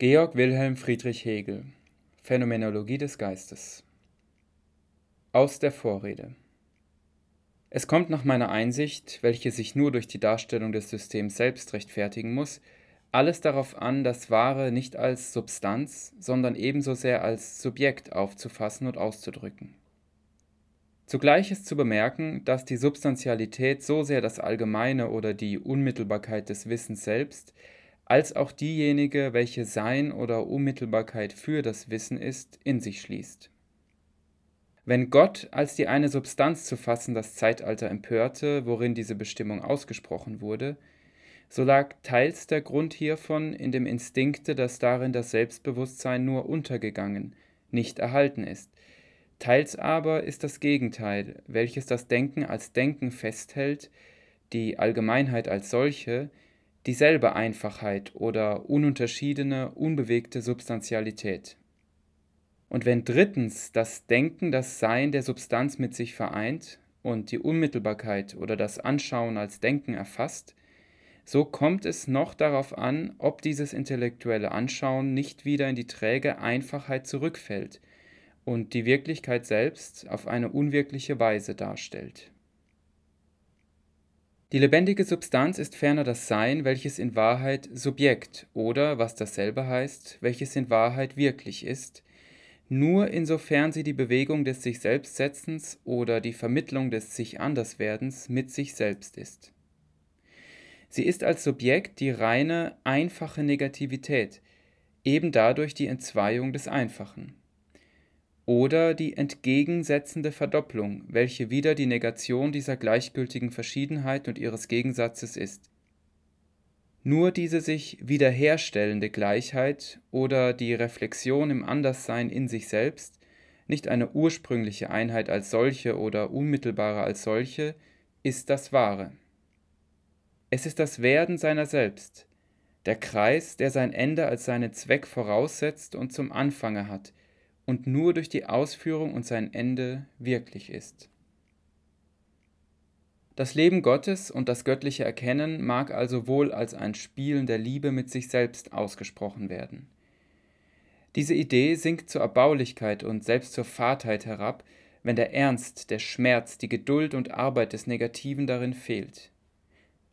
Georg Wilhelm Friedrich Hegel Phänomenologie des Geistes Aus der Vorrede Es kommt nach meiner Einsicht, welche sich nur durch die Darstellung des Systems selbst rechtfertigen muss, alles darauf an, das Wahre nicht als Substanz, sondern ebenso sehr als Subjekt aufzufassen und auszudrücken. Zugleich ist zu bemerken, dass die Substantialität so sehr das Allgemeine oder die Unmittelbarkeit des Wissens selbst als auch diejenige, welche Sein oder Unmittelbarkeit für das Wissen ist, in sich schließt. Wenn Gott als die eine Substanz zu fassen das Zeitalter empörte, worin diese Bestimmung ausgesprochen wurde, so lag teils der Grund hiervon in dem Instinkte, dass darin das Selbstbewusstsein nur untergegangen, nicht erhalten ist, teils aber ist das Gegenteil, welches das Denken als Denken festhält, die Allgemeinheit als solche, dieselbe Einfachheit oder ununterschiedene, unbewegte Substantialität. Und wenn drittens das Denken das Sein der Substanz mit sich vereint und die Unmittelbarkeit oder das Anschauen als Denken erfasst, so kommt es noch darauf an, ob dieses intellektuelle Anschauen nicht wieder in die träge Einfachheit zurückfällt und die Wirklichkeit selbst auf eine unwirkliche Weise darstellt. Die lebendige Substanz ist ferner das Sein, welches in Wahrheit Subjekt oder, was dasselbe heißt, welches in Wahrheit wirklich ist, nur insofern sie die Bewegung des sich Selbstsetzens oder die Vermittlung des sich Anderswerdens mit sich selbst ist. Sie ist als Subjekt die reine, einfache Negativität, eben dadurch die Entzweiung des Einfachen oder die entgegensetzende Verdopplung, welche wieder die Negation dieser gleichgültigen Verschiedenheit und ihres Gegensatzes ist. Nur diese sich wiederherstellende Gleichheit oder die Reflexion im Anderssein in sich selbst, nicht eine ursprüngliche Einheit als solche oder unmittelbare als solche, ist das Wahre. Es ist das Werden seiner selbst, der Kreis, der sein Ende als seinen Zweck voraussetzt und zum Anfange hat, und nur durch die Ausführung und sein Ende wirklich ist. Das Leben Gottes und das göttliche Erkennen mag also wohl als ein Spielen der Liebe mit sich selbst ausgesprochen werden. Diese Idee sinkt zur Erbaulichkeit und selbst zur Fadheit herab, wenn der Ernst, der Schmerz, die Geduld und Arbeit des Negativen darin fehlt.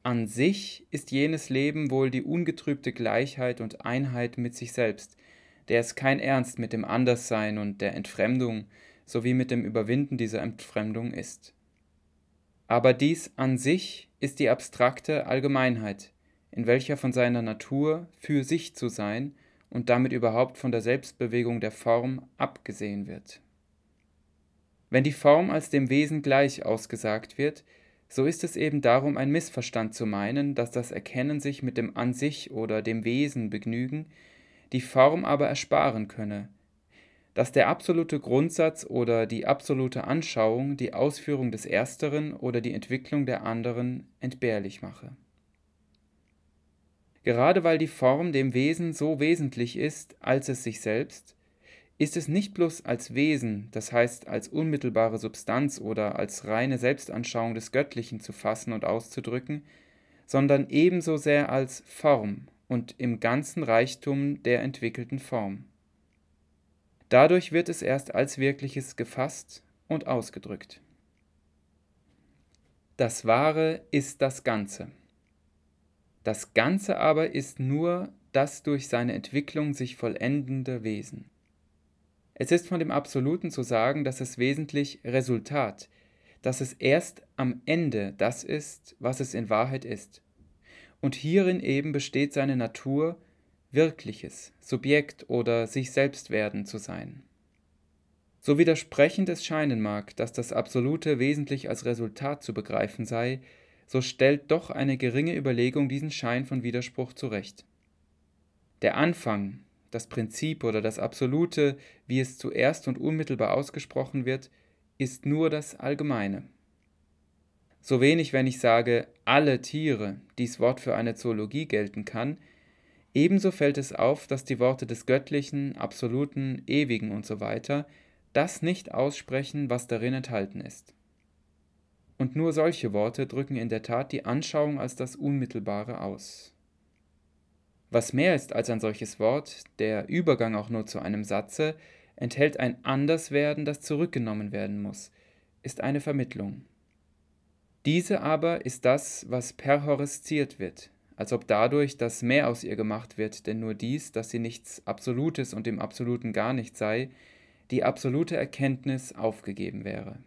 An sich ist jenes Leben wohl die ungetrübte Gleichheit und Einheit mit sich selbst, der es kein Ernst mit dem Anderssein und der Entfremdung sowie mit dem Überwinden dieser Entfremdung ist. Aber dies an sich ist die abstrakte Allgemeinheit, in welcher von seiner Natur für sich zu sein und damit überhaupt von der Selbstbewegung der Form abgesehen wird. Wenn die Form als dem Wesen gleich ausgesagt wird, so ist es eben darum ein Missverstand zu meinen, dass das Erkennen sich mit dem An sich oder dem Wesen begnügen, die Form aber ersparen könne, dass der absolute Grundsatz oder die absolute Anschauung die Ausführung des Ersteren oder die Entwicklung der anderen entbehrlich mache. Gerade weil die Form dem Wesen so wesentlich ist als es sich selbst, ist es nicht bloß als Wesen, das heißt als unmittelbare Substanz oder als reine Selbstanschauung des Göttlichen zu fassen und auszudrücken, sondern ebenso sehr als Form, und im ganzen Reichtum der entwickelten Form. Dadurch wird es erst als Wirkliches gefasst und ausgedrückt. Das Wahre ist das Ganze. Das Ganze aber ist nur das durch seine Entwicklung sich vollendende Wesen. Es ist von dem Absoluten zu sagen, dass es wesentlich Resultat, dass es erst am Ende das ist, was es in Wahrheit ist und hierin eben besteht seine Natur, Wirkliches, Subjekt oder sich selbst werden zu sein. So widersprechend es scheinen mag, dass das Absolute wesentlich als Resultat zu begreifen sei, so stellt doch eine geringe Überlegung diesen Schein von Widerspruch zurecht. Der Anfang, das Prinzip oder das Absolute, wie es zuerst und unmittelbar ausgesprochen wird, ist nur das Allgemeine. So wenig, wenn ich sage alle Tiere, dies Wort für eine Zoologie gelten kann, ebenso fällt es auf, dass die Worte des Göttlichen, Absoluten, Ewigen usw. So das nicht aussprechen, was darin enthalten ist. Und nur solche Worte drücken in der Tat die Anschauung als das Unmittelbare aus. Was mehr ist als ein solches Wort, der Übergang auch nur zu einem Satze, enthält ein Anderswerden, das zurückgenommen werden muss, ist eine Vermittlung. Diese aber ist das, was perhoresziert wird, als ob dadurch das Mehr aus ihr gemacht wird, denn nur dies, dass sie nichts Absolutes und im Absoluten gar nicht sei, die absolute Erkenntnis aufgegeben wäre.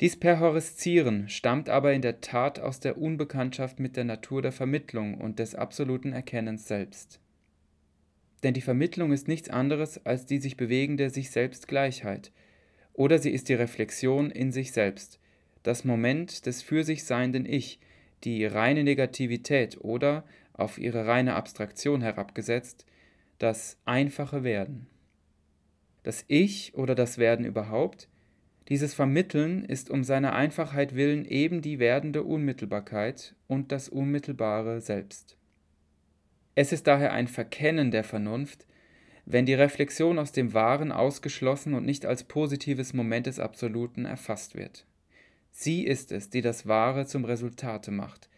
Dies Perhoreszieren stammt aber in der Tat aus der Unbekanntschaft mit der Natur der Vermittlung und des absoluten Erkennens selbst. Denn die Vermittlung ist nichts anderes als die sich bewegende sich selbst Gleichheit, oder sie ist die Reflexion in sich selbst, das Moment des für sich seienden Ich, die reine Negativität oder, auf ihre reine Abstraktion herabgesetzt, das einfache Werden. Das Ich oder das Werden überhaupt dieses Vermitteln ist um seiner Einfachheit willen eben die werdende Unmittelbarkeit und das Unmittelbare selbst. Es ist daher ein Verkennen der Vernunft, wenn die Reflexion aus dem Wahren ausgeschlossen und nicht als positives Moment des Absoluten erfasst wird. Sie ist es, die das Wahre zum Resultate macht,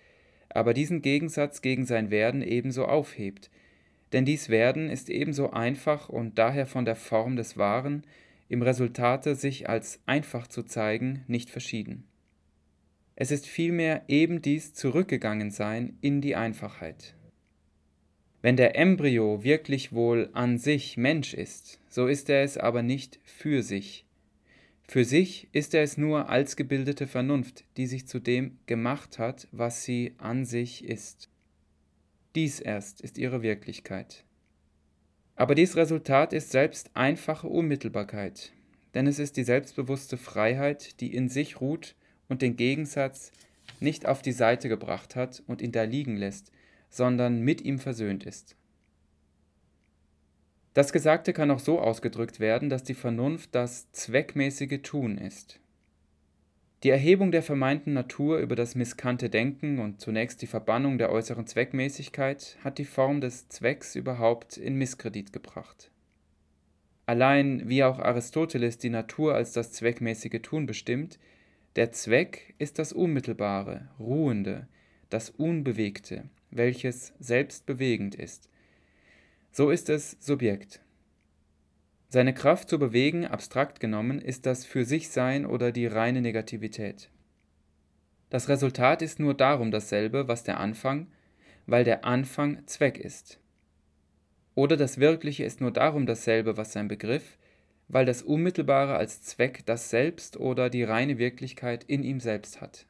aber diesen Gegensatz gegen sein Werden ebenso aufhebt, denn dies Werden ist ebenso einfach und daher von der Form des Wahren im Resultate sich als einfach zu zeigen, nicht verschieden. Es ist vielmehr eben dies Zurückgegangensein in die Einfachheit. Wenn der Embryo wirklich wohl an sich Mensch ist, so ist er es aber nicht für sich. Für sich ist er es nur als gebildete Vernunft, die sich zu dem gemacht hat, was sie an sich ist. Dies erst ist ihre Wirklichkeit. Aber dies Resultat ist selbst einfache Unmittelbarkeit, denn es ist die selbstbewusste Freiheit, die in sich ruht und den Gegensatz nicht auf die Seite gebracht hat und ihn da liegen lässt, sondern mit ihm versöhnt ist. Das Gesagte kann auch so ausgedrückt werden, dass die Vernunft das zweckmäßige Tun ist. Die Erhebung der vermeinten Natur über das misskannte Denken und zunächst die Verbannung der äußeren Zweckmäßigkeit hat die Form des Zwecks überhaupt in Misskredit gebracht. Allein wie auch Aristoteles die Natur als das zweckmäßige Tun bestimmt, der Zweck ist das Unmittelbare, Ruhende, das Unbewegte, welches selbstbewegend ist. So ist es Subjekt. Seine Kraft zu bewegen, abstrakt genommen, ist das Für sich Sein oder die reine Negativität. Das Resultat ist nur darum dasselbe, was der Anfang, weil der Anfang Zweck ist. Oder das Wirkliche ist nur darum dasselbe, was sein Begriff, weil das Unmittelbare als Zweck das Selbst oder die reine Wirklichkeit in ihm selbst hat.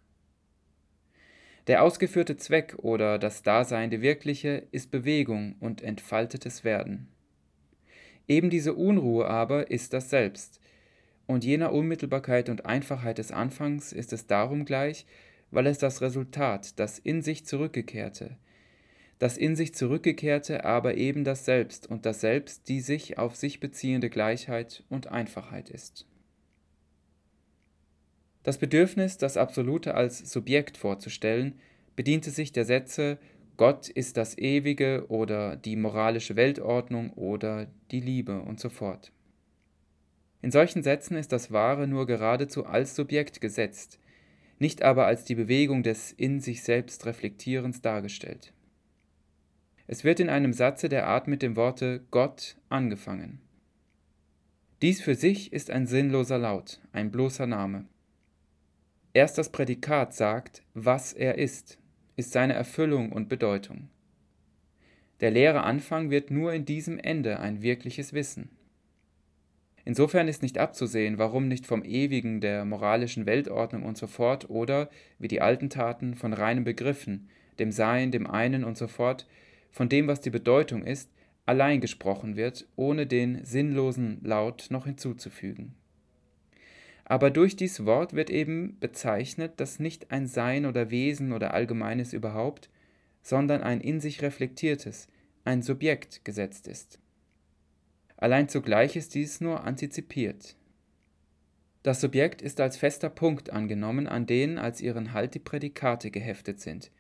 Der ausgeführte Zweck oder das Daseinende Wirkliche ist Bewegung und entfaltetes Werden. Eben diese Unruhe aber ist das Selbst, und jener Unmittelbarkeit und Einfachheit des Anfangs ist es darum gleich, weil es das Resultat, das in sich zurückgekehrte, das in sich zurückgekehrte aber eben das Selbst und das Selbst die sich auf sich beziehende Gleichheit und Einfachheit ist. Das Bedürfnis, das Absolute als Subjekt vorzustellen, bediente sich der Sätze Gott ist das Ewige oder die moralische Weltordnung oder die Liebe und so fort. In solchen Sätzen ist das Wahre nur geradezu als Subjekt gesetzt, nicht aber als die Bewegung des in sich selbst Reflektierens dargestellt. Es wird in einem Satze der Art mit dem Worte Gott angefangen. Dies für sich ist ein sinnloser Laut, ein bloßer Name. Erst das Prädikat sagt, was er ist, ist seine Erfüllung und Bedeutung. Der leere Anfang wird nur in diesem Ende ein wirkliches Wissen. Insofern ist nicht abzusehen, warum nicht vom Ewigen, der moralischen Weltordnung und so fort oder, wie die alten taten, von reinen Begriffen, dem Sein, dem einen und so fort, von dem, was die Bedeutung ist, allein gesprochen wird, ohne den sinnlosen Laut noch hinzuzufügen. Aber durch dies Wort wird eben bezeichnet, dass nicht ein Sein oder Wesen oder Allgemeines überhaupt, sondern ein in sich reflektiertes, ein Subjekt gesetzt ist. Allein zugleich ist dies nur antizipiert. Das Subjekt ist als fester Punkt angenommen, an den als ihren Halt die Prädikate geheftet sind,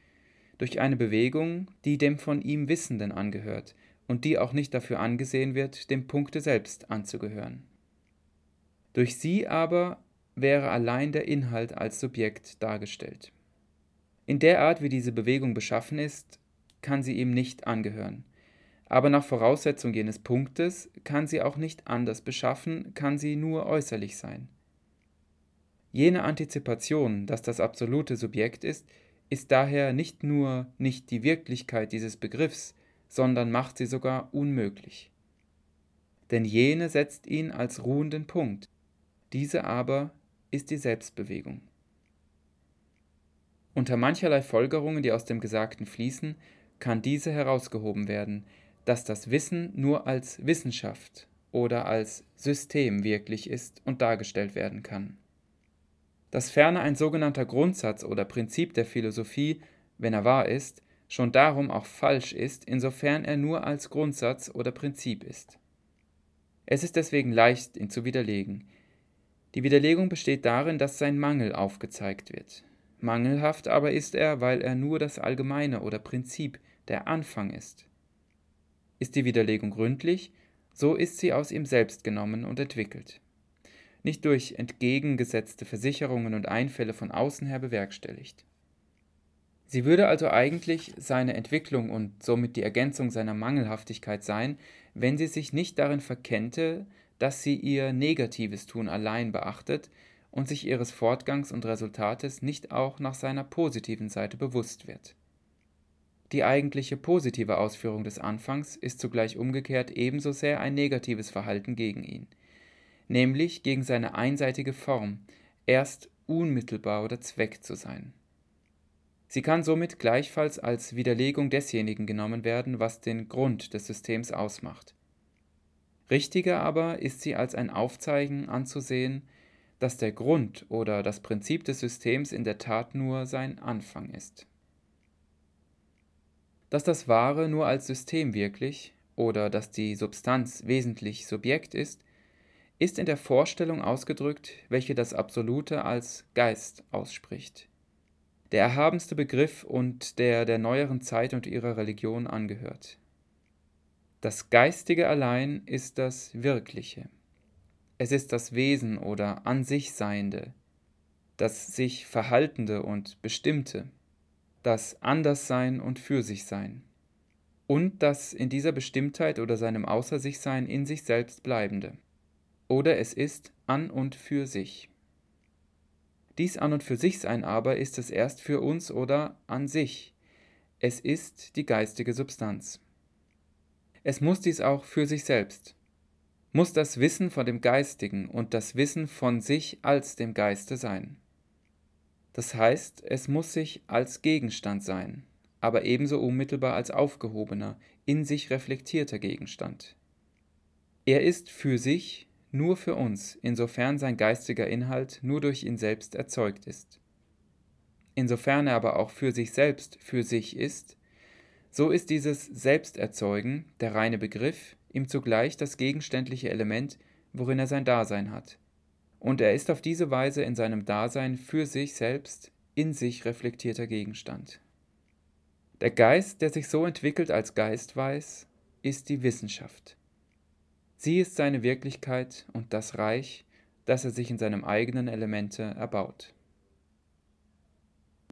durch eine Bewegung, die dem von ihm Wissenden angehört und die auch nicht dafür angesehen wird, dem Punkte selbst anzugehören. Durch sie aber wäre allein der Inhalt als Subjekt dargestellt. In der Art, wie diese Bewegung beschaffen ist, kann sie ihm nicht angehören. Aber nach Voraussetzung jenes Punktes kann sie auch nicht anders beschaffen, kann sie nur äußerlich sein. Jene Antizipation, dass das absolute Subjekt ist, ist daher nicht nur nicht die Wirklichkeit dieses Begriffs, sondern macht sie sogar unmöglich. Denn jene setzt ihn als ruhenden Punkt, diese aber ist die Selbstbewegung. Unter mancherlei Folgerungen, die aus dem Gesagten fließen, kann diese herausgehoben werden, dass das Wissen nur als Wissenschaft oder als System wirklich ist und dargestellt werden kann. Dass ferner ein sogenannter Grundsatz oder Prinzip der Philosophie, wenn er wahr ist, schon darum auch falsch ist, insofern er nur als Grundsatz oder Prinzip ist. Es ist deswegen leicht, ihn zu widerlegen. Die Widerlegung besteht darin, dass sein Mangel aufgezeigt wird. Mangelhaft aber ist er, weil er nur das Allgemeine oder Prinzip, der Anfang ist. Ist die Widerlegung gründlich, so ist sie aus ihm selbst genommen und entwickelt, nicht durch entgegengesetzte Versicherungen und Einfälle von außen her bewerkstelligt. Sie würde also eigentlich seine Entwicklung und somit die Ergänzung seiner Mangelhaftigkeit sein, wenn sie sich nicht darin verkennte, dass sie ihr negatives Tun allein beachtet und sich ihres Fortgangs und Resultates nicht auch nach seiner positiven Seite bewusst wird. Die eigentliche positive Ausführung des Anfangs ist zugleich umgekehrt ebenso sehr ein negatives Verhalten gegen ihn, nämlich gegen seine einseitige Form, erst unmittelbar oder Zweck zu sein. Sie kann somit gleichfalls als Widerlegung desjenigen genommen werden, was den Grund des Systems ausmacht. Richtiger aber ist sie als ein Aufzeigen anzusehen, dass der Grund oder das Prinzip des Systems in der Tat nur sein Anfang ist. Dass das Wahre nur als System wirklich oder dass die Substanz wesentlich Subjekt ist, ist in der Vorstellung ausgedrückt, welche das Absolute als Geist ausspricht. Der erhabenste Begriff und der der neueren Zeit und ihrer Religion angehört. Das Geistige allein ist das Wirkliche. Es ist das Wesen oder an sich Seiende, das sich Verhaltende und Bestimmte, das Anderssein und für sich Sein und das in dieser Bestimmtheit oder seinem Außer sich Sein in sich selbst Bleibende. Oder es ist an und für sich. Dies an und für sich Sein aber ist es erst für uns oder an sich. Es ist die geistige Substanz. Es muss dies auch für sich selbst, muss das Wissen von dem Geistigen und das Wissen von sich als dem Geiste sein. Das heißt, es muss sich als Gegenstand sein, aber ebenso unmittelbar als aufgehobener, in sich reflektierter Gegenstand. Er ist für sich nur für uns, insofern sein geistiger Inhalt nur durch ihn selbst erzeugt ist. Insofern er aber auch für sich selbst für sich ist, so ist dieses Selbsterzeugen, der reine Begriff, ihm zugleich das gegenständliche Element, worin er sein Dasein hat. Und er ist auf diese Weise in seinem Dasein für sich selbst in sich reflektierter Gegenstand. Der Geist, der sich so entwickelt als Geist weiß, ist die Wissenschaft. Sie ist seine Wirklichkeit und das Reich, das er sich in seinem eigenen Elemente erbaut.